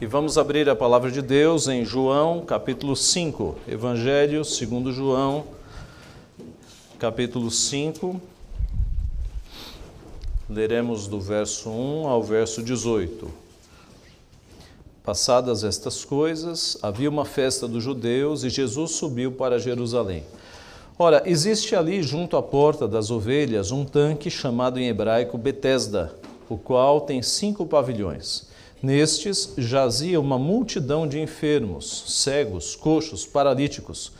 E vamos abrir a palavra de Deus em João, capítulo 5. Evangelho segundo João, capítulo 5. Leremos do verso 1 ao verso 18. Passadas estas coisas, havia uma festa dos judeus e Jesus subiu para Jerusalém. Ora, existe ali junto à porta das ovelhas um tanque chamado em hebraico Betesda, o qual tem cinco pavilhões. Nestes jazia uma multidão de enfermos, cegos, coxos, paralíticos,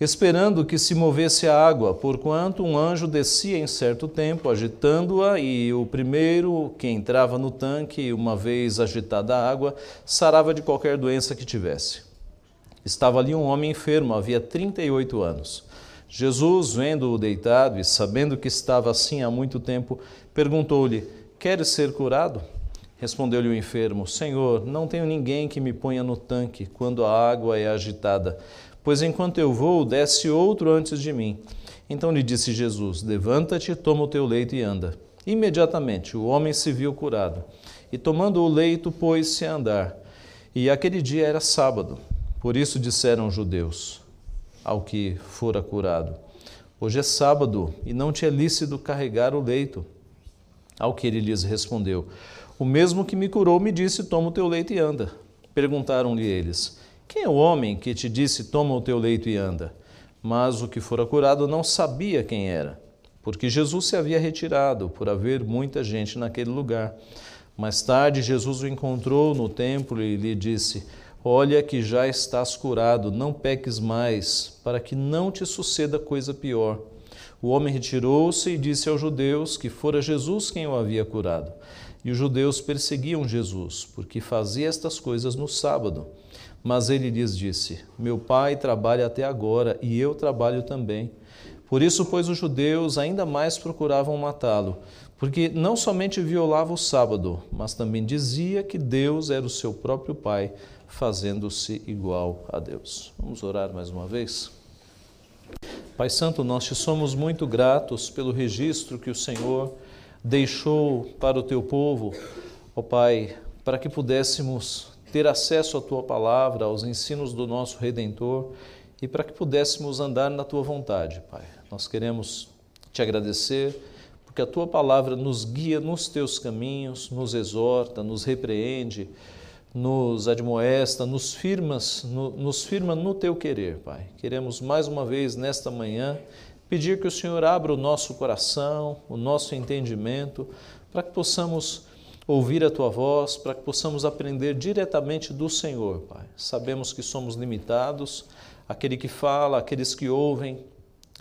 esperando que se movesse a água, porquanto um anjo descia em certo tempo, agitando-a, e o primeiro que entrava no tanque, uma vez agitada a água, sarava de qualquer doença que tivesse. Estava ali um homem enfermo, havia 38 anos. Jesus, vendo-o deitado e sabendo que estava assim há muito tempo, perguntou-lhe: Queres ser curado? Respondeu-lhe o enfermo: Senhor, não tenho ninguém que me ponha no tanque quando a água é agitada, pois enquanto eu vou, desce outro antes de mim. Então lhe disse Jesus: Levanta-te, toma o teu leito e anda. Imediatamente o homem se viu curado, e tomando o leito, pôs-se a andar. E aquele dia era sábado. Por isso disseram os judeus ao que fora curado: Hoje é sábado e não te é lícito carregar o leito. Ao que ele lhes respondeu: o mesmo que me curou me disse: Toma o teu leito e anda. Perguntaram-lhe eles: Quem é o homem que te disse: Toma o teu leito e anda? Mas o que fora curado não sabia quem era, porque Jesus se havia retirado, por haver muita gente naquele lugar. Mais tarde, Jesus o encontrou no templo e lhe disse: Olha que já estás curado, não peques mais, para que não te suceda coisa pior. O homem retirou-se e disse aos judeus que fora Jesus quem o havia curado. E os judeus perseguiam Jesus, porque fazia estas coisas no sábado. Mas ele lhes disse: Meu pai trabalha até agora e eu trabalho também. Por isso, pois, os judeus ainda mais procuravam matá-lo, porque não somente violava o sábado, mas também dizia que Deus era o seu próprio Pai, fazendo-se igual a Deus. Vamos orar mais uma vez? Pai Santo, nós te somos muito gratos pelo registro que o Senhor deixou para o teu povo, ó Pai, para que pudéssemos ter acesso à tua palavra, aos ensinos do nosso redentor e para que pudéssemos andar na tua vontade, Pai. Nós queremos te agradecer porque a tua palavra nos guia nos teus caminhos, nos exorta, nos repreende, nos admoesta, nos firmas, no, nos firma no teu querer, Pai. Queremos mais uma vez nesta manhã pedir que o Senhor abra o nosso coração, o nosso entendimento, para que possamos ouvir a tua voz, para que possamos aprender diretamente do Senhor, Pai. Sabemos que somos limitados, aquele que fala, aqueles que ouvem,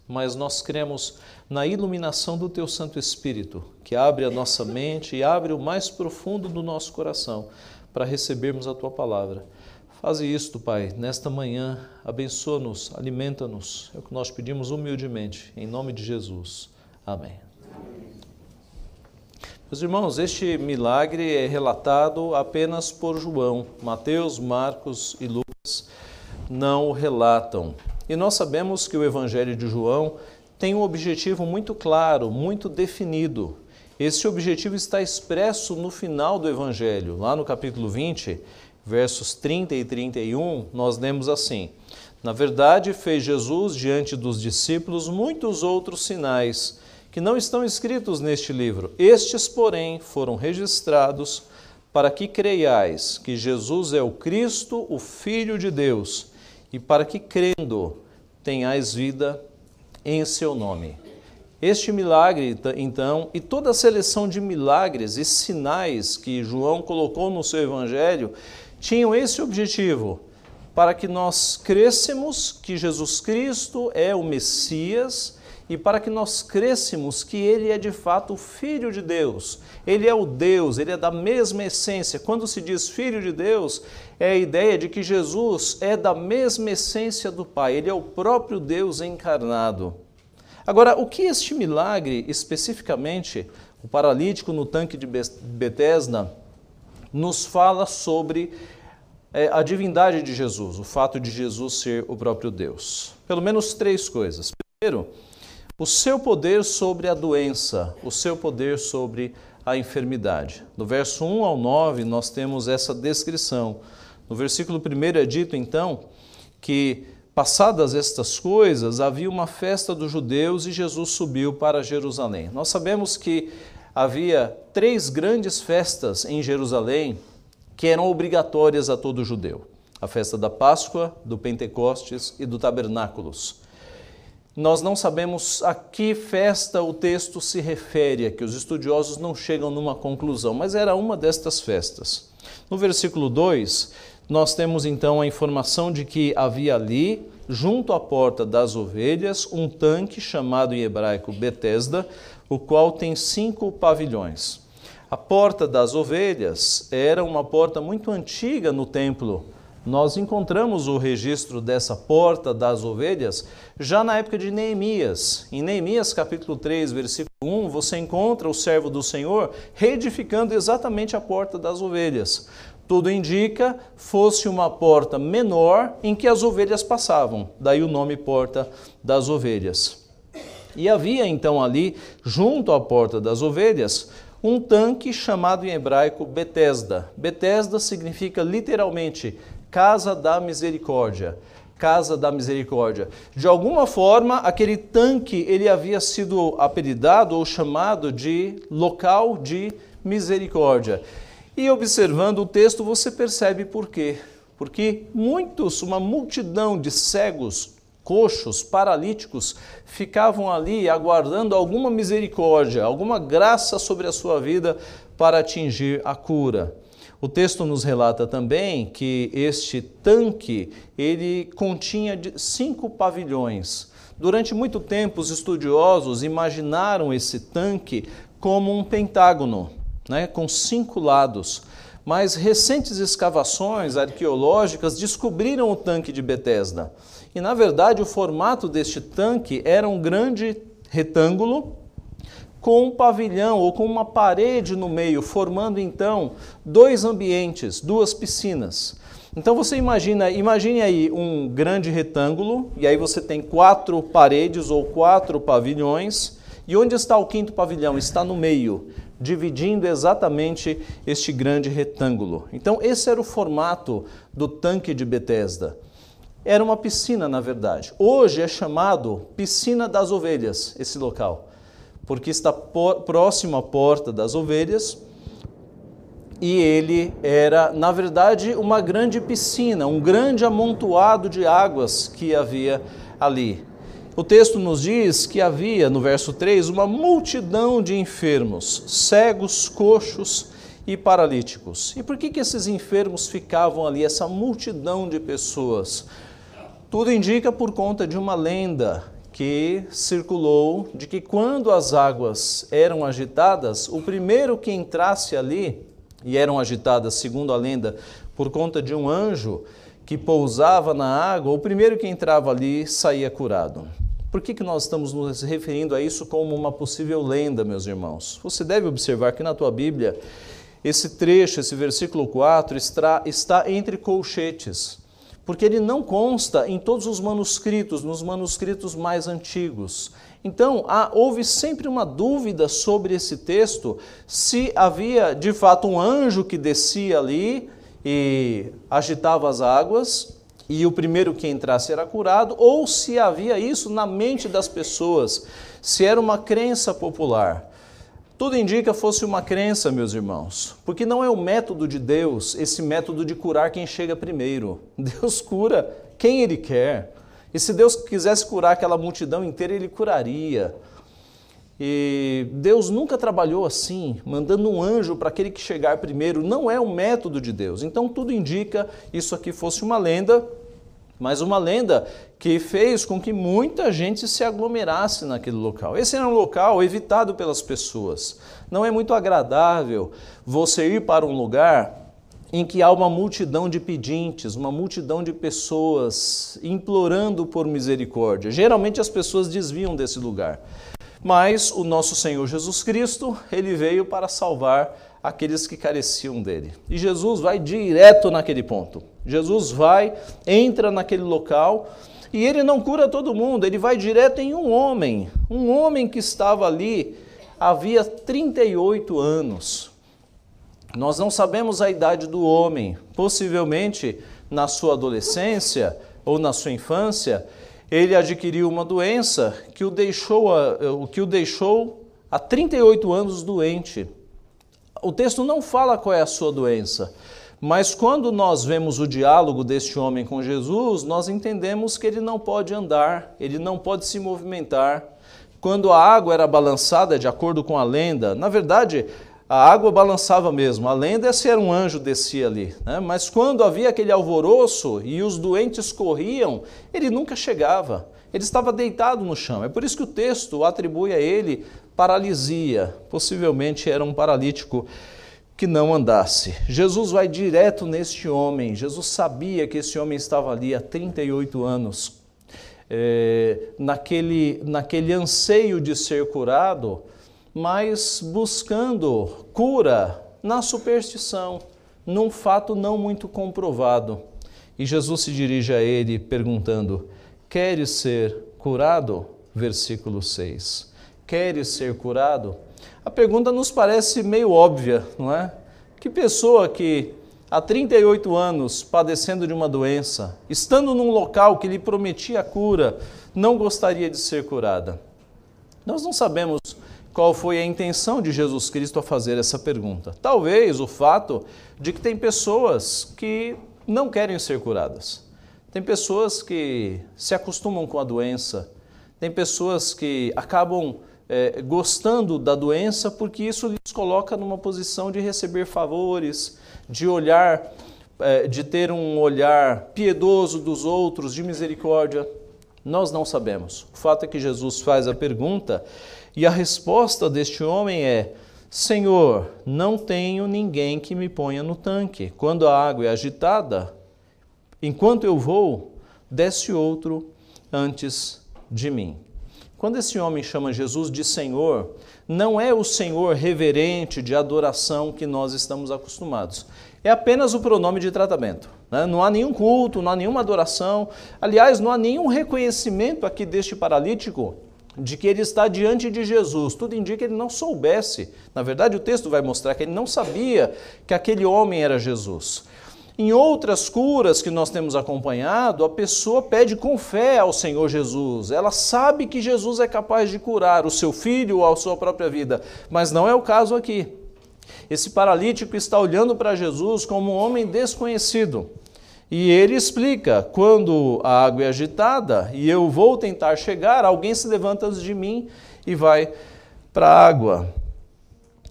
mas nós cremos na iluminação do teu Santo Espírito, que abre a nossa mente e abre o mais profundo do nosso coração para recebermos a tua palavra. Faze isto, Pai, nesta manhã, abençoa-nos, alimenta-nos. É o que nós pedimos humildemente, em nome de Jesus. Amém. Meus irmãos, este milagre é relatado apenas por João. Mateus, Marcos e Lucas não o relatam. E nós sabemos que o Evangelho de João tem um objetivo muito claro, muito definido. Esse objetivo está expresso no final do Evangelho, lá no capítulo 20 versos 30 e 31, nós lemos assim: Na verdade, fez Jesus diante dos discípulos muitos outros sinais que não estão escritos neste livro. Estes, porém, foram registrados para que creiais que Jesus é o Cristo, o Filho de Deus, e para que crendo tenhais vida em seu nome. Este milagre, então, e toda a seleção de milagres e sinais que João colocou no seu evangelho, tinham esse objetivo, para que nós crescemos que Jesus Cristo é o Messias e para que nós crescemos que ele é de fato o Filho de Deus. Ele é o Deus, ele é da mesma essência. Quando se diz Filho de Deus, é a ideia de que Jesus é da mesma essência do Pai, ele é o próprio Deus encarnado. Agora, o que este milagre, especificamente, o paralítico no tanque de Betesda, nos fala sobre é, a divindade de Jesus, o fato de Jesus ser o próprio Deus. Pelo menos três coisas. Primeiro, o seu poder sobre a doença, o seu poder sobre a enfermidade. No verso 1 ao 9, nós temos essa descrição. No versículo 1 é dito então que, passadas estas coisas, havia uma festa dos judeus e Jesus subiu para Jerusalém. Nós sabemos que havia três grandes festas em Jerusalém que eram obrigatórias a todo judeu: a festa da Páscoa, do Pentecostes e do Tabernáculos. Nós não sabemos a que festa o texto se refere, que os estudiosos não chegam numa conclusão, mas era uma destas festas. No versículo 2, nós temos então a informação de que havia ali, junto à porta das ovelhas, um tanque chamado em hebraico Betesda, o qual tem cinco pavilhões. A porta das ovelhas era uma porta muito antiga no templo. Nós encontramos o registro dessa porta das ovelhas já na época de Neemias. Em Neemias capítulo 3, versículo 1, você encontra o servo do Senhor reedificando exatamente a porta das ovelhas. Tudo indica fosse uma porta menor em que as ovelhas passavam, daí o nome Porta das Ovelhas. E havia então ali, junto à Porta das Ovelhas, um tanque chamado em hebraico Betesda. Betesda significa literalmente Casa da Misericórdia. Casa da Misericórdia. De alguma forma, aquele tanque ele havia sido apelidado ou chamado de local de misericórdia. E observando o texto, você percebe por quê. Porque muitos, uma multidão de cegos, coxos, paralíticos, ficavam ali aguardando alguma misericórdia, alguma graça sobre a sua vida para atingir a cura. O texto nos relata também que este tanque ele continha cinco pavilhões. Durante muito tempo, os estudiosos imaginaram esse tanque como um pentágono né, com cinco lados. Mas recentes escavações arqueológicas descobriram o tanque de Betesda. E na verdade o formato deste tanque era um grande retângulo com um pavilhão ou com uma parede no meio, formando então dois ambientes, duas piscinas. Então você imagina, imagine aí um grande retângulo, e aí você tem quatro paredes ou quatro pavilhões, e onde está o quinto pavilhão? Está no meio dividindo exatamente este grande retângulo. Então, esse era o formato do tanque de Betesda. Era uma piscina, na verdade. Hoje é chamado Piscina das Ovelhas, esse local, porque está próximo à Porta das Ovelhas. E ele era, na verdade, uma grande piscina, um grande amontoado de águas que havia ali. O texto nos diz que havia, no verso 3, uma multidão de enfermos, cegos, coxos e paralíticos. E por que, que esses enfermos ficavam ali, essa multidão de pessoas? Tudo indica por conta de uma lenda que circulou de que quando as águas eram agitadas, o primeiro que entrasse ali, e eram agitadas, segundo a lenda, por conta de um anjo que pousava na água, o primeiro que entrava ali saía curado. Por que, que nós estamos nos referindo a isso como uma possível lenda, meus irmãos? Você deve observar que na tua Bíblia, esse trecho, esse versículo 4, está, está entre colchetes, porque ele não consta em todos os manuscritos, nos manuscritos mais antigos. Então, há, houve sempre uma dúvida sobre esse texto, se havia de fato um anjo que descia ali e agitava as águas, e o primeiro que entrasse era curado, ou se havia isso na mente das pessoas, se era uma crença popular. Tudo indica fosse uma crença, meus irmãos, porque não é o método de Deus, esse método de curar quem chega primeiro. Deus cura quem Ele quer. E se Deus quisesse curar aquela multidão inteira, Ele curaria. E Deus nunca trabalhou assim, mandando um anjo para aquele que chegar primeiro. Não é o método de Deus. Então tudo indica isso aqui fosse uma lenda, mas uma lenda que fez com que muita gente se aglomerasse naquele local. Esse era um local evitado pelas pessoas. Não é muito agradável você ir para um lugar em que há uma multidão de pedintes, uma multidão de pessoas implorando por misericórdia. Geralmente as pessoas desviam desse lugar. Mas o nosso Senhor Jesus Cristo, ele veio para salvar aqueles que careciam dele. E Jesus vai direto naquele ponto. Jesus vai, entra naquele local e ele não cura todo mundo, ele vai direto em um homem, um homem que estava ali havia 38 anos. Nós não sabemos a idade do homem, possivelmente na sua adolescência ou na sua infância, ele adquiriu uma doença que o deixou, o que o deixou há 38 anos doente. O texto não fala qual é a sua doença, mas quando nós vemos o diálogo deste homem com Jesus, nós entendemos que ele não pode andar, ele não pode se movimentar. Quando a água era balançada, de acordo com a lenda, na verdade, a água balançava mesmo. A lenda é se era um anjo descia ali. Né? Mas quando havia aquele alvoroço e os doentes corriam, ele nunca chegava. Ele estava deitado no chão. É por isso que o texto atribui a ele paralisia. Possivelmente era um paralítico que não andasse. Jesus vai direto neste homem. Jesus sabia que esse homem estava ali há 38 anos. É, naquele, naquele anseio de ser curado, mas buscando cura na superstição, num fato não muito comprovado. E Jesus se dirige a ele perguntando: Queres ser curado? Versículo 6. Queres ser curado? A pergunta nos parece meio óbvia, não é? Que pessoa que há 38 anos padecendo de uma doença, estando num local que lhe prometia cura, não gostaria de ser curada? Nós não sabemos qual foi a intenção de Jesus Cristo a fazer essa pergunta. Talvez o fato de que tem pessoas que não querem ser curadas. Tem pessoas que se acostumam com a doença. Tem pessoas que acabam é, gostando da doença porque isso lhes coloca numa posição de receber favores, de olhar, é, de ter um olhar piedoso dos outros, de misericórdia. Nós não sabemos. O fato é que Jesus faz a pergunta e a resposta deste homem é: Senhor, não tenho ninguém que me ponha no tanque. Quando a água é agitada, enquanto eu vou, desce outro antes de mim. Quando esse homem chama Jesus de Senhor, não é o Senhor reverente de adoração que nós estamos acostumados. É apenas o pronome de tratamento. Né? Não há nenhum culto, não há nenhuma adoração. Aliás, não há nenhum reconhecimento aqui deste paralítico de que ele está diante de Jesus. Tudo indica que ele não soubesse. Na verdade, o texto vai mostrar que ele não sabia que aquele homem era Jesus. Em outras curas que nós temos acompanhado, a pessoa pede com fé ao Senhor Jesus. Ela sabe que Jesus é capaz de curar o seu filho ou a sua própria vida, mas não é o caso aqui. Esse paralítico está olhando para Jesus como um homem desconhecido. E ele explica: quando a água é agitada e eu vou tentar chegar, alguém se levanta antes de mim e vai para a água.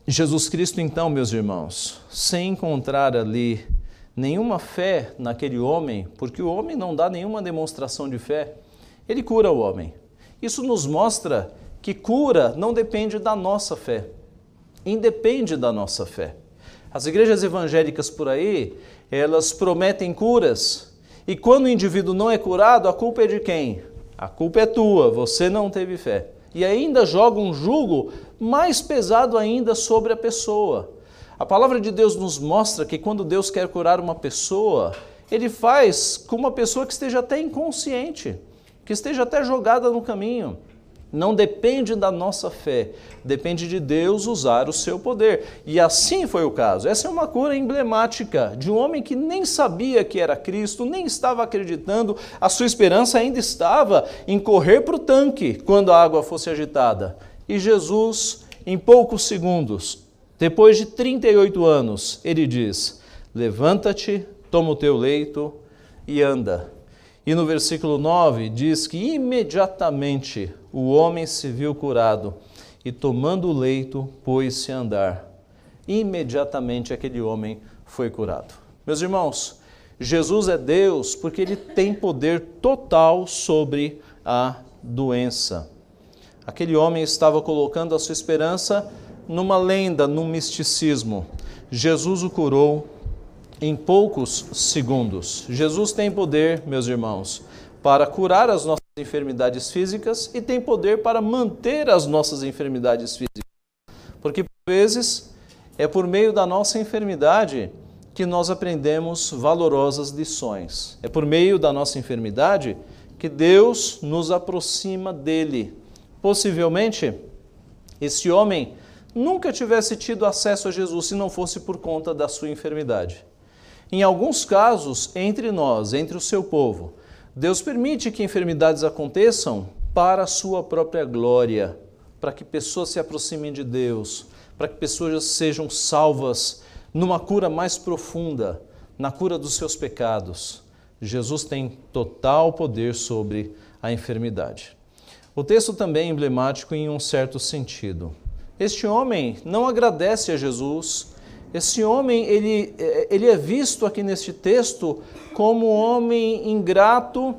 Jesus Cristo, então, meus irmãos, sem encontrar ali nenhuma fé naquele homem, porque o homem não dá nenhuma demonstração de fé, ele cura o homem. Isso nos mostra que cura não depende da nossa fé, independe da nossa fé. As igrejas evangélicas por aí, elas prometem curas, e quando o indivíduo não é curado, a culpa é de quem? A culpa é tua, você não teve fé. E ainda joga um jugo mais pesado ainda sobre a pessoa. A palavra de Deus nos mostra que quando Deus quer curar uma pessoa, ele faz com uma pessoa que esteja até inconsciente, que esteja até jogada no caminho. Não depende da nossa fé, depende de Deus usar o seu poder. E assim foi o caso. Essa é uma cura emblemática de um homem que nem sabia que era Cristo, nem estava acreditando, a sua esperança ainda estava em correr para o tanque quando a água fosse agitada. E Jesus, em poucos segundos, depois de 38 anos, ele diz: Levanta-te, toma o teu leito e anda. E no versículo 9 diz que imediatamente o homem se viu curado e, tomando o leito, pôs-se a andar. Imediatamente aquele homem foi curado. Meus irmãos, Jesus é Deus porque ele tem poder total sobre a doença. Aquele homem estava colocando a sua esperança numa lenda, num misticismo. Jesus o curou em poucos segundos. Jesus tem poder, meus irmãos, para curar as nossas enfermidades físicas e tem poder para manter as nossas enfermidades físicas. Porque, por vezes, é por meio da nossa enfermidade que nós aprendemos valorosas lições. É por meio da nossa enfermidade que Deus nos aproxima dele. Possivelmente, esse homem nunca tivesse tido acesso a Jesus se não fosse por conta da sua enfermidade. Em alguns casos, entre nós, entre o seu povo, Deus permite que enfermidades aconteçam para a sua própria glória, para que pessoas se aproximem de Deus, para que pessoas sejam salvas numa cura mais profunda, na cura dos seus pecados. Jesus tem total poder sobre a enfermidade. O texto também é emblemático em um certo sentido. Este homem não agradece a Jesus. Esse homem, ele, ele é visto aqui neste texto como um homem ingrato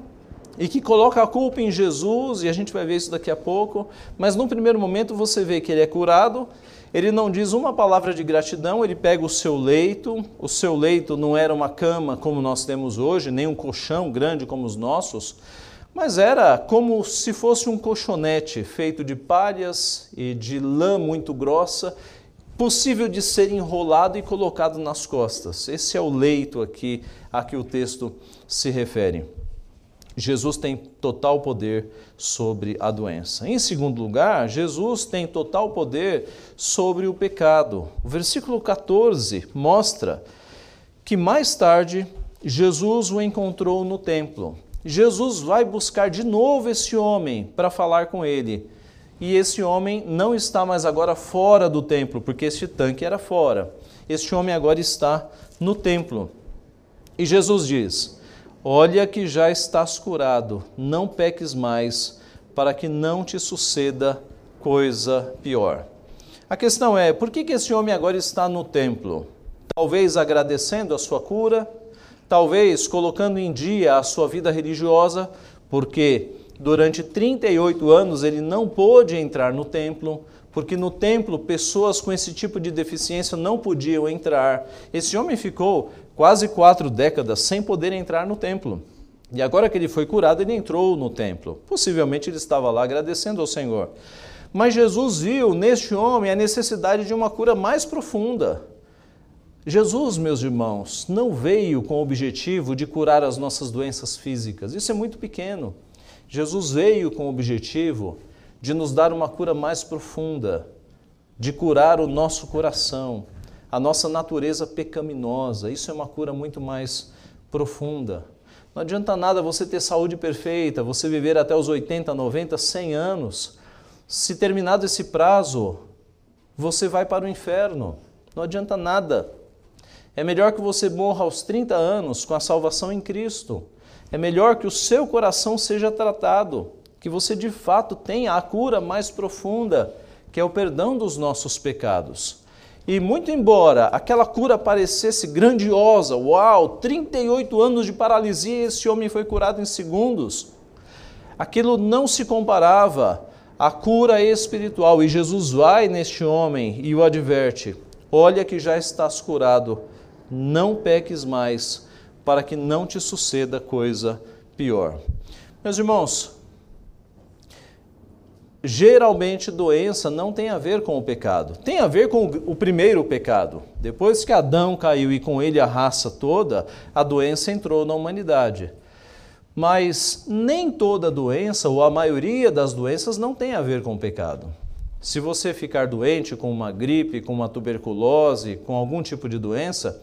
e que coloca a culpa em Jesus, e a gente vai ver isso daqui a pouco, mas num primeiro momento você vê que ele é curado, ele não diz uma palavra de gratidão, ele pega o seu leito, o seu leito não era uma cama como nós temos hoje, nem um colchão grande como os nossos, mas era como se fosse um colchonete feito de palhas e de lã muito grossa, possível de ser enrolado e colocado nas costas. Esse é o leito aqui a que o texto se refere. Jesus tem total poder sobre a doença. Em segundo lugar, Jesus tem total poder sobre o pecado. O versículo 14 mostra que mais tarde Jesus o encontrou no templo. Jesus vai buscar de novo esse homem para falar com ele. E esse homem não está mais agora fora do templo, porque este tanque era fora. Este homem agora está no templo. E Jesus diz: Olha que já estás curado, não peques mais, para que não te suceda coisa pior. A questão é: por que, que esse homem agora está no templo? Talvez agradecendo a sua cura, talvez colocando em dia a sua vida religiosa, porque durante 38 anos ele não pôde entrar no templo, porque no templo pessoas com esse tipo de deficiência não podiam entrar. Esse homem ficou quase quatro décadas sem poder entrar no templo. E agora que ele foi curado, ele entrou no templo. Possivelmente ele estava lá agradecendo ao Senhor. Mas Jesus viu neste homem a necessidade de uma cura mais profunda. Jesus, meus irmãos, não veio com o objetivo de curar as nossas doenças físicas. Isso é muito pequeno. Jesus veio com o objetivo de nos dar uma cura mais profunda, de curar o nosso coração, a nossa natureza pecaminosa. Isso é uma cura muito mais profunda. Não adianta nada você ter saúde perfeita, você viver até os 80, 90, 100 anos. Se terminado esse prazo, você vai para o inferno. Não adianta nada. É melhor que você morra aos 30 anos com a salvação em Cristo. É melhor que o seu coração seja tratado, que você de fato tenha a cura mais profunda, que é o perdão dos nossos pecados. E muito embora aquela cura parecesse grandiosa, uau, 38 anos de paralisia, esse homem foi curado em segundos. Aquilo não se comparava à cura espiritual. E Jesus vai neste homem e o adverte: Olha que já estás curado não peques mais, para que não te suceda coisa pior. Meus irmãos, geralmente doença não tem a ver com o pecado, tem a ver com o primeiro pecado. Depois que Adão caiu e com ele a raça toda, a doença entrou na humanidade. Mas nem toda doença, ou a maioria das doenças, não tem a ver com o pecado. Se você ficar doente com uma gripe, com uma tuberculose, com algum tipo de doença,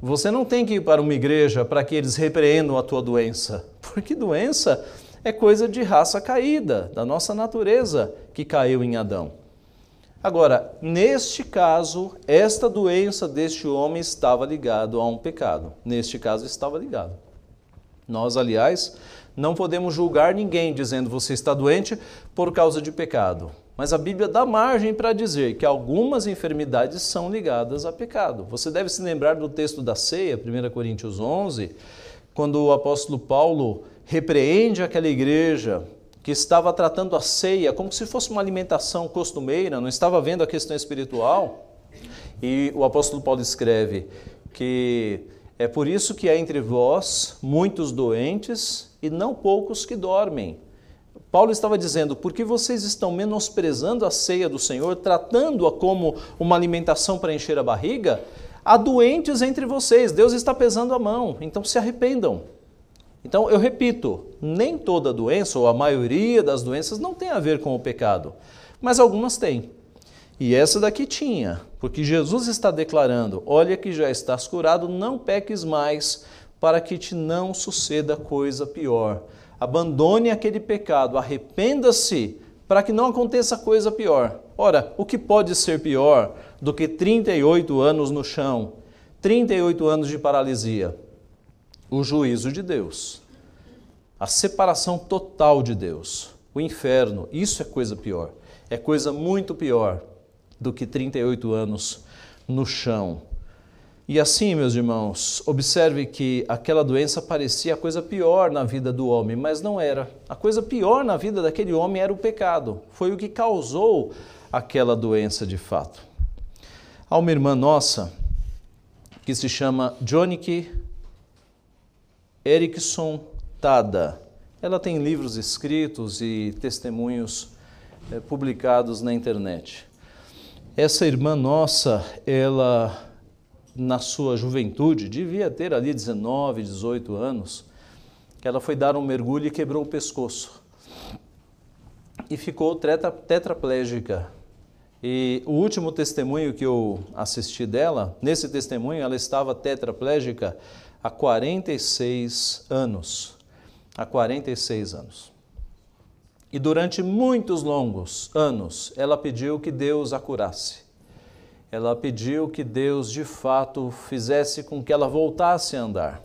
você não tem que ir para uma igreja para que eles repreendam a tua doença, porque doença é coisa de raça caída, da nossa natureza que caiu em Adão. Agora, neste caso, esta doença deste homem estava ligado a um pecado. Neste caso estava ligado. Nós, aliás, não podemos julgar ninguém dizendo você está doente por causa de pecado. Mas a Bíblia dá margem para dizer que algumas enfermidades são ligadas a pecado. Você deve se lembrar do texto da ceia, 1 Coríntios 11, quando o apóstolo Paulo repreende aquela igreja que estava tratando a ceia como se fosse uma alimentação costumeira, não estava vendo a questão espiritual. E o apóstolo Paulo escreve que é por isso que há entre vós muitos doentes e não poucos que dormem. Paulo estava dizendo: por que vocês estão menosprezando a ceia do Senhor, tratando-a como uma alimentação para encher a barriga? Há doentes entre vocês, Deus está pesando a mão, então se arrependam. Então, eu repito, nem toda doença, ou a maioria das doenças, não tem a ver com o pecado, mas algumas têm. E essa daqui tinha, porque Jesus está declarando: Olha que já estás curado, não peques mais, para que te não suceda coisa pior. Abandone aquele pecado, arrependa-se, para que não aconteça coisa pior. Ora, o que pode ser pior do que 38 anos no chão, 38 anos de paralisia? O juízo de Deus, a separação total de Deus, o inferno, isso é coisa pior. É coisa muito pior do que 38 anos no chão. E assim, meus irmãos, observe que aquela doença parecia a coisa pior na vida do homem, mas não era. A coisa pior na vida daquele homem era o pecado. Foi o que causou aquela doença de fato. Há uma irmã nossa que se chama Johnny Erickson Tada. Ela tem livros escritos e testemunhos é, publicados na internet. Essa irmã nossa, ela na sua juventude, devia ter ali 19, 18 anos, ela foi dar um mergulho e quebrou o pescoço. E ficou tetra, tetraplégica. E o último testemunho que eu assisti dela, nesse testemunho ela estava tetraplégica há 46 anos. Há 46 anos. E durante muitos longos anos, ela pediu que Deus a curasse. Ela pediu que Deus de fato fizesse com que ela voltasse a andar.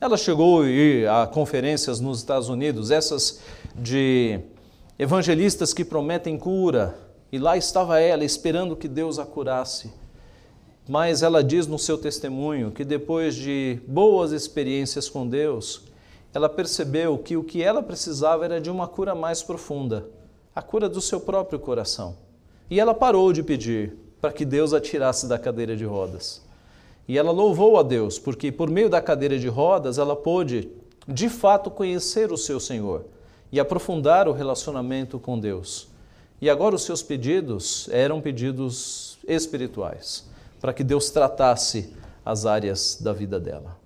Ela chegou a ir a conferências nos Estados Unidos, essas de evangelistas que prometem cura, e lá estava ela esperando que Deus a curasse. Mas ela diz no seu testemunho que depois de boas experiências com Deus, ela percebeu que o que ela precisava era de uma cura mais profunda, a cura do seu próprio coração. E ela parou de pedir para que Deus a tirasse da cadeira de rodas. E ela louvou a Deus, porque por meio da cadeira de rodas ela pôde, de fato, conhecer o seu Senhor e aprofundar o relacionamento com Deus. E agora os seus pedidos eram pedidos espirituais, para que Deus tratasse as áreas da vida dela.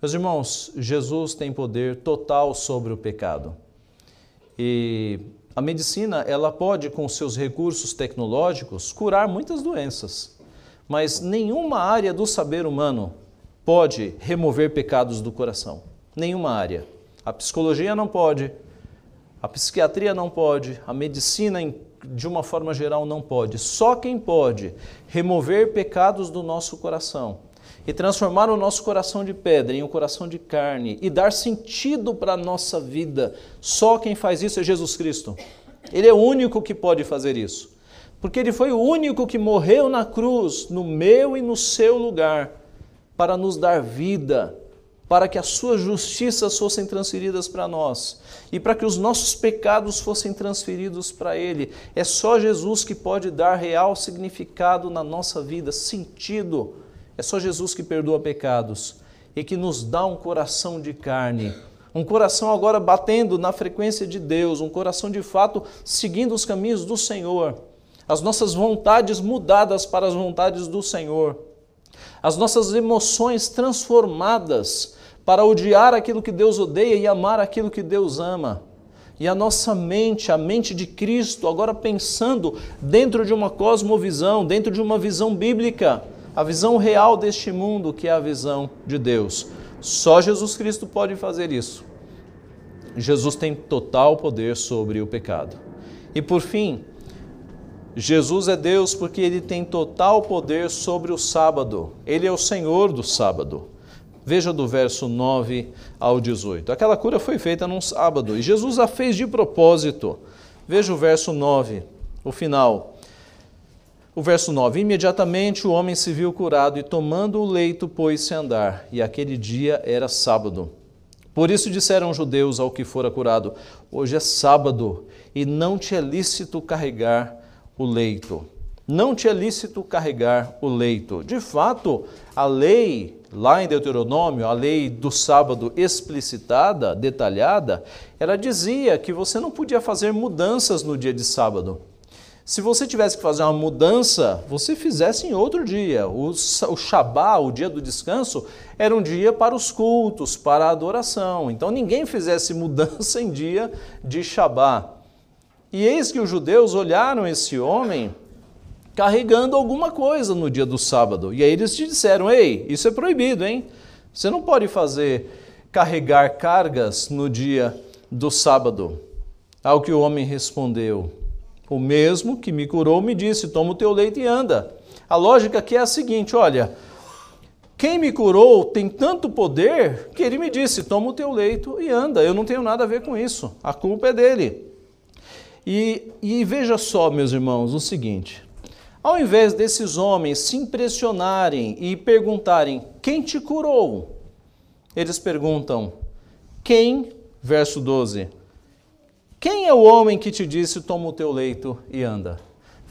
Meus irmãos, Jesus tem poder total sobre o pecado. E a medicina, ela pode, com seus recursos tecnológicos, curar muitas doenças. Mas nenhuma área do saber humano pode remover pecados do coração. Nenhuma área. A psicologia não pode, a psiquiatria não pode, a medicina, de uma forma geral, não pode. Só quem pode remover pecados do nosso coração e transformar o nosso coração de pedra em um coração de carne e dar sentido para a nossa vida, só quem faz isso é Jesus Cristo. Ele é o único que pode fazer isso. Porque ele foi o único que morreu na cruz, no meu e no seu lugar, para nos dar vida, para que as suas justiças fossem transferidas para nós e para que os nossos pecados fossem transferidos para Ele. É só Jesus que pode dar real significado na nossa vida, sentido é só Jesus que perdoa pecados e que nos dá um coração de carne, um coração agora batendo na frequência de Deus, um coração de fato seguindo os caminhos do Senhor, as nossas vontades mudadas para as vontades do Senhor, as nossas emoções transformadas para odiar aquilo que Deus odeia e amar aquilo que Deus ama. E a nossa mente, a mente de Cristo, agora pensando dentro de uma cosmovisão, dentro de uma visão bíblica, a visão real deste mundo, que é a visão de Deus. Só Jesus Cristo pode fazer isso. Jesus tem total poder sobre o pecado. E por fim, Jesus é Deus porque ele tem total poder sobre o sábado. Ele é o Senhor do sábado. Veja do verso 9 ao 18. Aquela cura foi feita num sábado e Jesus a fez de propósito. Veja o verso 9, o final. O verso 9: Imediatamente o homem se viu curado e, tomando o leito, pôs-se a andar, e aquele dia era sábado. Por isso disseram os judeus ao que fora curado: Hoje é sábado e não te é lícito carregar o leito. Não te é lícito carregar o leito. De fato, a lei, lá em Deuteronômio, a lei do sábado explicitada, detalhada, ela dizia que você não podia fazer mudanças no dia de sábado. Se você tivesse que fazer uma mudança, você fizesse em outro dia. O, Shabá, o dia do descanso, era um dia para os cultos, para a adoração. Então ninguém fizesse mudança em dia de Shabá. E eis que os judeus olharam esse homem carregando alguma coisa no dia do sábado. E aí eles te disseram: Ei, isso é proibido, hein? Você não pode fazer carregar cargas no dia do sábado. Ao que o homem respondeu: O mesmo que me curou me disse: Toma o teu leite e anda. A lógica aqui é a seguinte: olha, quem me curou tem tanto poder que ele me disse: Toma o teu leito e anda. Eu não tenho nada a ver com isso. A culpa é dele. E, e veja só, meus irmãos, o seguinte: ao invés desses homens se impressionarem e perguntarem: Quem te curou? Eles perguntam: Quem, verso 12, quem é o homem que te disse: Toma o teu leito e anda?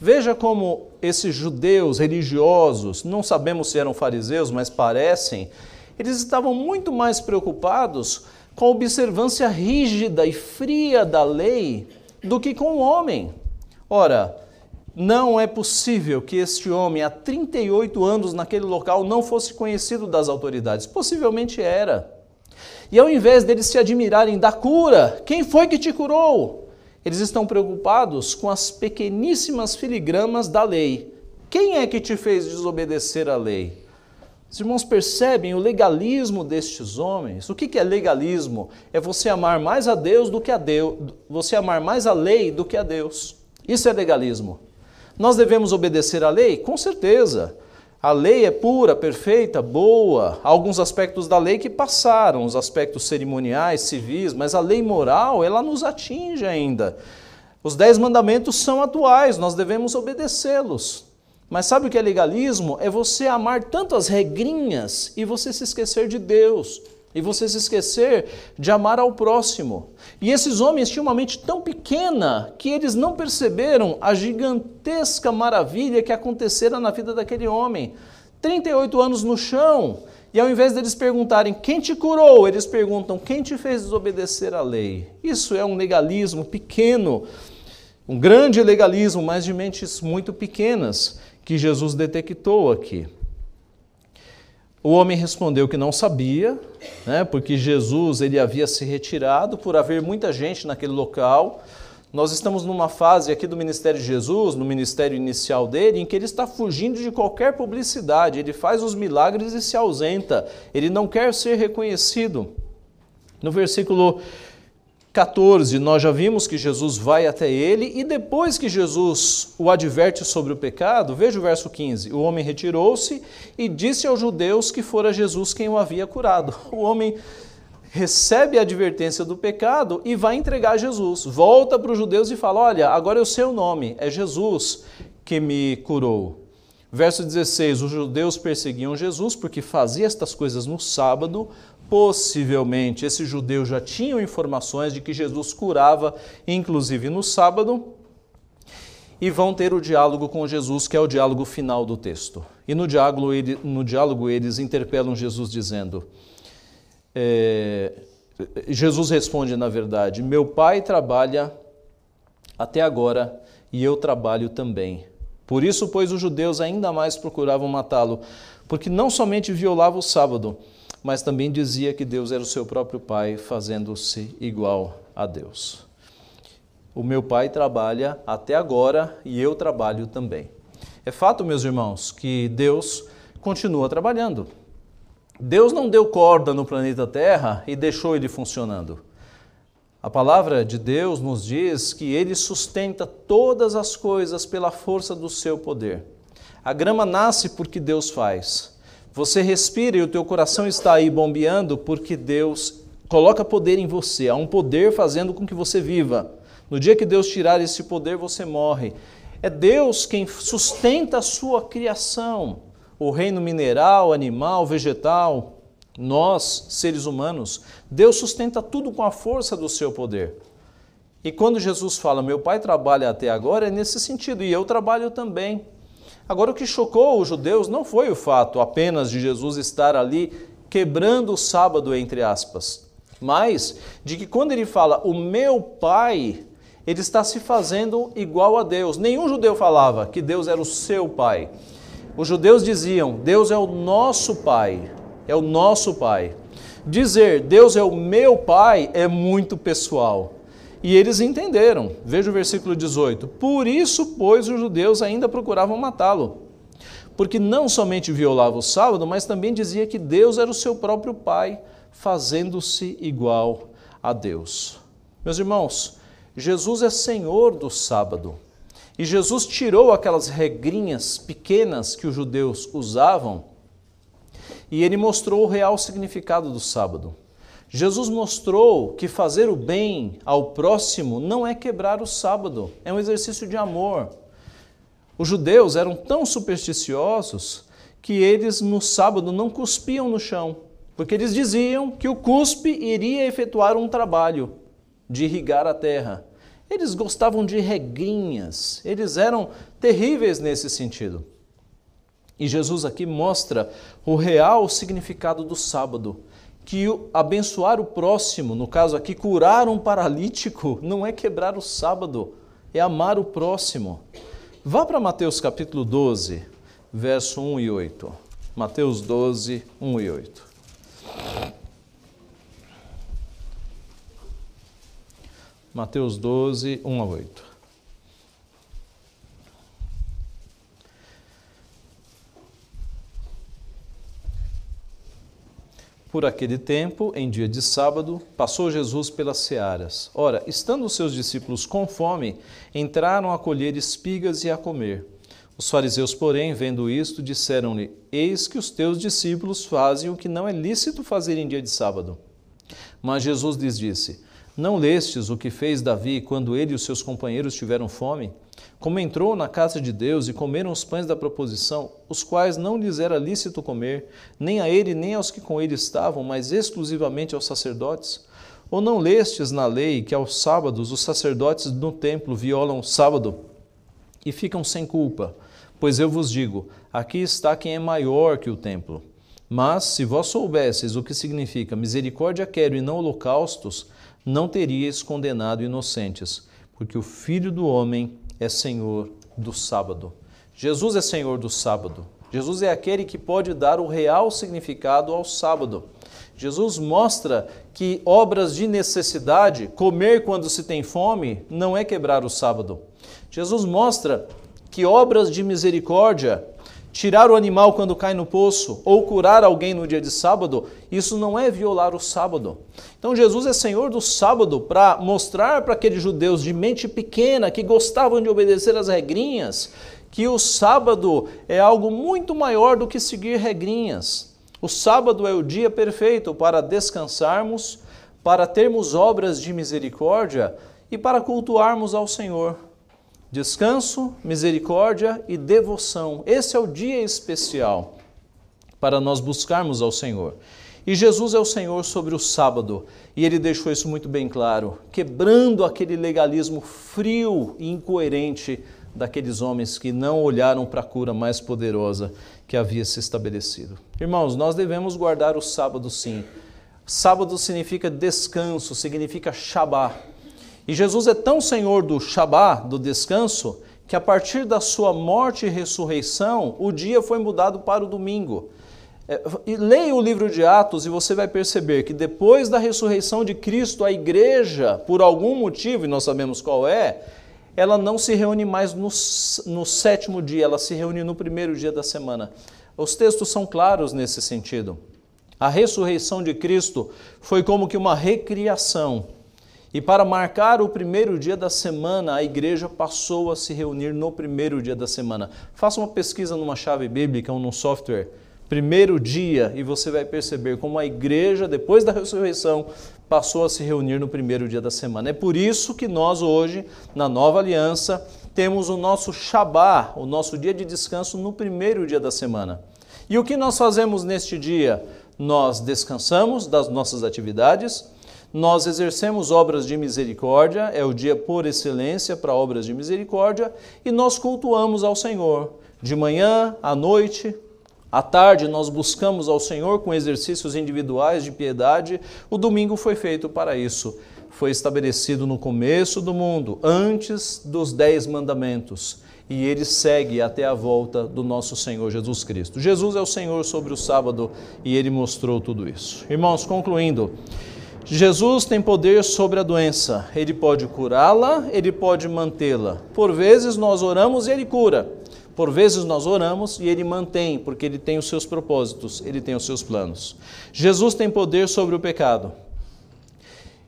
Veja como esses judeus religiosos, não sabemos se eram fariseus, mas parecem, eles estavam muito mais preocupados com a observância rígida e fria da lei do que com o homem. Ora, não é possível que este homem, há 38 anos naquele local, não fosse conhecido das autoridades. Possivelmente era. E ao invés deles se admirarem da cura, quem foi que te curou? Eles estão preocupados com as pequeníssimas filigramas da lei. Quem é que te fez desobedecer à lei? Os irmãos percebem o legalismo destes homens. O que é legalismo? É você amar mais a Deus do que a Deus, você amar mais a lei do que a Deus. Isso é legalismo. Nós devemos obedecer à lei? Com certeza. A lei é pura, perfeita, boa. Há alguns aspectos da lei que passaram, os aspectos cerimoniais, civis, mas a lei moral, ela nos atinge ainda. Os dez mandamentos são atuais, nós devemos obedecê-los. Mas sabe o que é legalismo? É você amar tanto as regrinhas e você se esquecer de Deus e você se esquecer de amar ao próximo. E esses homens tinham uma mente tão pequena que eles não perceberam a gigantesca maravilha que acontecera na vida daquele homem. 38 anos no chão, e ao invés deles perguntarem quem te curou, eles perguntam quem te fez desobedecer à lei. Isso é um legalismo pequeno, um grande legalismo, mas de mentes muito pequenas que Jesus detectou aqui. O homem respondeu que não sabia, né, porque Jesus ele havia se retirado por haver muita gente naquele local. Nós estamos numa fase aqui do ministério de Jesus, no ministério inicial dele, em que ele está fugindo de qualquer publicidade, ele faz os milagres e se ausenta, ele não quer ser reconhecido. No versículo 14, nós já vimos que Jesus vai até ele e depois que Jesus o adverte sobre o pecado, veja o verso 15: o homem retirou-se e disse aos judeus que fora Jesus quem o havia curado. O homem recebe a advertência do pecado e vai entregar Jesus. Volta para os judeus e fala: Olha, agora eu sei o nome, é Jesus que me curou. Verso 16: Os judeus perseguiam Jesus porque fazia estas coisas no sábado, Possivelmente esses judeus já tinham informações de que Jesus curava, inclusive no sábado, e vão ter o diálogo com Jesus, que é o diálogo final do texto. E no diálogo, ele, no diálogo eles interpelam Jesus dizendo: é, Jesus responde, na verdade, meu pai trabalha até agora e eu trabalho também. Por isso, pois, os judeus ainda mais procuravam matá-lo, porque não somente violava o sábado, mas também dizia que Deus era o seu próprio Pai, fazendo-se igual a Deus. O meu Pai trabalha até agora e eu trabalho também. É fato, meus irmãos, que Deus continua trabalhando. Deus não deu corda no planeta Terra e deixou ele funcionando. A palavra de Deus nos diz que ele sustenta todas as coisas pela força do seu poder. A grama nasce porque Deus faz. Você respira e o teu coração está aí bombeando porque Deus coloca poder em você. Há um poder fazendo com que você viva. No dia que Deus tirar esse poder, você morre. É Deus quem sustenta a sua criação. O reino mineral, animal, vegetal, nós, seres humanos, Deus sustenta tudo com a força do seu poder. E quando Jesus fala, meu pai trabalha até agora, é nesse sentido, e eu trabalho também. Agora, o que chocou os judeus não foi o fato apenas de Jesus estar ali quebrando o sábado, entre aspas, mas de que quando ele fala o meu pai, ele está se fazendo igual a Deus. Nenhum judeu falava que Deus era o seu pai. Os judeus diziam: Deus é o nosso pai, é o nosso pai. Dizer Deus é o meu pai é muito pessoal. E eles entenderam. Veja o versículo 18. Por isso, pois, os judeus ainda procuravam matá-lo. Porque não somente violava o sábado, mas também dizia que Deus era o seu próprio Pai, fazendo-se igual a Deus. Meus irmãos, Jesus é Senhor do sábado. E Jesus tirou aquelas regrinhas pequenas que os judeus usavam e ele mostrou o real significado do sábado. Jesus mostrou que fazer o bem ao próximo não é quebrar o sábado, é um exercício de amor. Os judeus eram tão supersticiosos que eles no sábado não cuspiam no chão, porque eles diziam que o cuspe iria efetuar um trabalho de irrigar a terra. Eles gostavam de regrinhas, eles eram terríveis nesse sentido. E Jesus aqui mostra o real significado do sábado, que abençoar o próximo, no caso aqui, curar um paralítico, não é quebrar o sábado, é amar o próximo. Vá para Mateus capítulo 12, verso 1 e 8. Mateus 12, 1 e 8. Mateus 12, 1 a 8. Por aquele tempo, em dia de sábado, passou Jesus pelas searas. Ora, estando os seus discípulos com fome, entraram a colher espigas e a comer. Os fariseus, porém, vendo isto, disseram-lhe: Eis que os teus discípulos fazem o que não é lícito fazer em dia de sábado. Mas Jesus lhes disse: Não lestes o que fez Davi quando ele e os seus companheiros tiveram fome? Como entrou na casa de Deus e comeram os pães da proposição, os quais não lhes era lícito comer, nem a ele nem aos que com ele estavam, mas exclusivamente aos sacerdotes? Ou não lestes na lei que aos sábados os sacerdotes no templo violam o sábado e ficam sem culpa? Pois eu vos digo: aqui está quem é maior que o templo. Mas, se vós soubesseis o que significa misericórdia quero e não holocaustos, não teríeis condenado inocentes, porque o Filho do Homem é Senhor do sábado. Jesus é Senhor do sábado. Jesus é aquele que pode dar o real significado ao sábado. Jesus mostra que obras de necessidade, comer quando se tem fome, não é quebrar o sábado. Jesus mostra que obras de misericórdia, tirar o animal quando cai no poço ou curar alguém no dia de sábado, isso não é violar o sábado. Então Jesus é Senhor do sábado para mostrar para aqueles judeus de mente pequena que gostavam de obedecer às regrinhas que o sábado é algo muito maior do que seguir regrinhas. O sábado é o dia perfeito para descansarmos, para termos obras de misericórdia e para cultuarmos ao Senhor. Descanso, misericórdia e devoção. Esse é o dia especial para nós buscarmos ao Senhor. E Jesus é o Senhor sobre o sábado, e ele deixou isso muito bem claro, quebrando aquele legalismo frio e incoerente daqueles homens que não olharam para a cura mais poderosa que havia se estabelecido. Irmãos, nós devemos guardar o sábado sim. Sábado significa descanso, significa Shabá. E Jesus é tão senhor do Shabá, do descanso, que a partir da sua morte e ressurreição, o dia foi mudado para o domingo. É, leia o livro de Atos e você vai perceber que depois da ressurreição de Cristo, a igreja, por algum motivo, e nós sabemos qual é, ela não se reúne mais no, no sétimo dia, ela se reúne no primeiro dia da semana. Os textos são claros nesse sentido. A ressurreição de Cristo foi como que uma recriação e para marcar o primeiro dia da semana, a igreja passou a se reunir no primeiro dia da semana. Faça uma pesquisa numa chave bíblica ou num software, primeiro dia, e você vai perceber como a igreja, depois da ressurreição, passou a se reunir no primeiro dia da semana. É por isso que nós hoje, na nova aliança, temos o nosso Shabá, o nosso dia de descanso, no primeiro dia da semana. E o que nós fazemos neste dia? Nós descansamos das nossas atividades nós exercemos obras de misericórdia, é o dia por excelência para obras de misericórdia, e nós cultuamos ao Senhor. De manhã, à noite, à tarde, nós buscamos ao Senhor com exercícios individuais de piedade. O domingo foi feito para isso. Foi estabelecido no começo do mundo, antes dos dez mandamentos e ele segue até a volta do nosso Senhor Jesus Cristo. Jesus é o Senhor sobre o sábado e ele mostrou tudo isso. Irmãos, concluindo, Jesus tem poder sobre a doença. Ele pode curá-la, ele pode mantê-la. Por vezes nós oramos e ele cura. Por vezes nós oramos e ele mantém, porque ele tem os seus propósitos, ele tem os seus planos. Jesus tem poder sobre o pecado.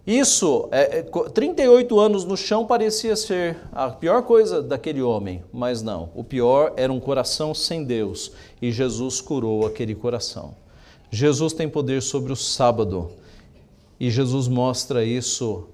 Isso, é, 38 é, anos no chão parecia ser a pior coisa daquele homem, mas não. O pior era um coração sem Deus e Jesus curou aquele coração. Jesus tem poder sobre o sábado. E Jesus mostra isso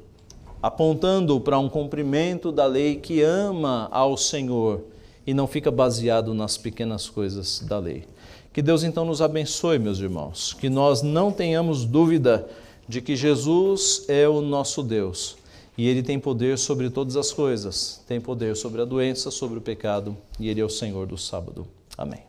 apontando para um cumprimento da lei que ama ao Senhor e não fica baseado nas pequenas coisas da lei. Que Deus então nos abençoe, meus irmãos, que nós não tenhamos dúvida de que Jesus é o nosso Deus e Ele tem poder sobre todas as coisas, tem poder sobre a doença, sobre o pecado e Ele é o Senhor do sábado. Amém.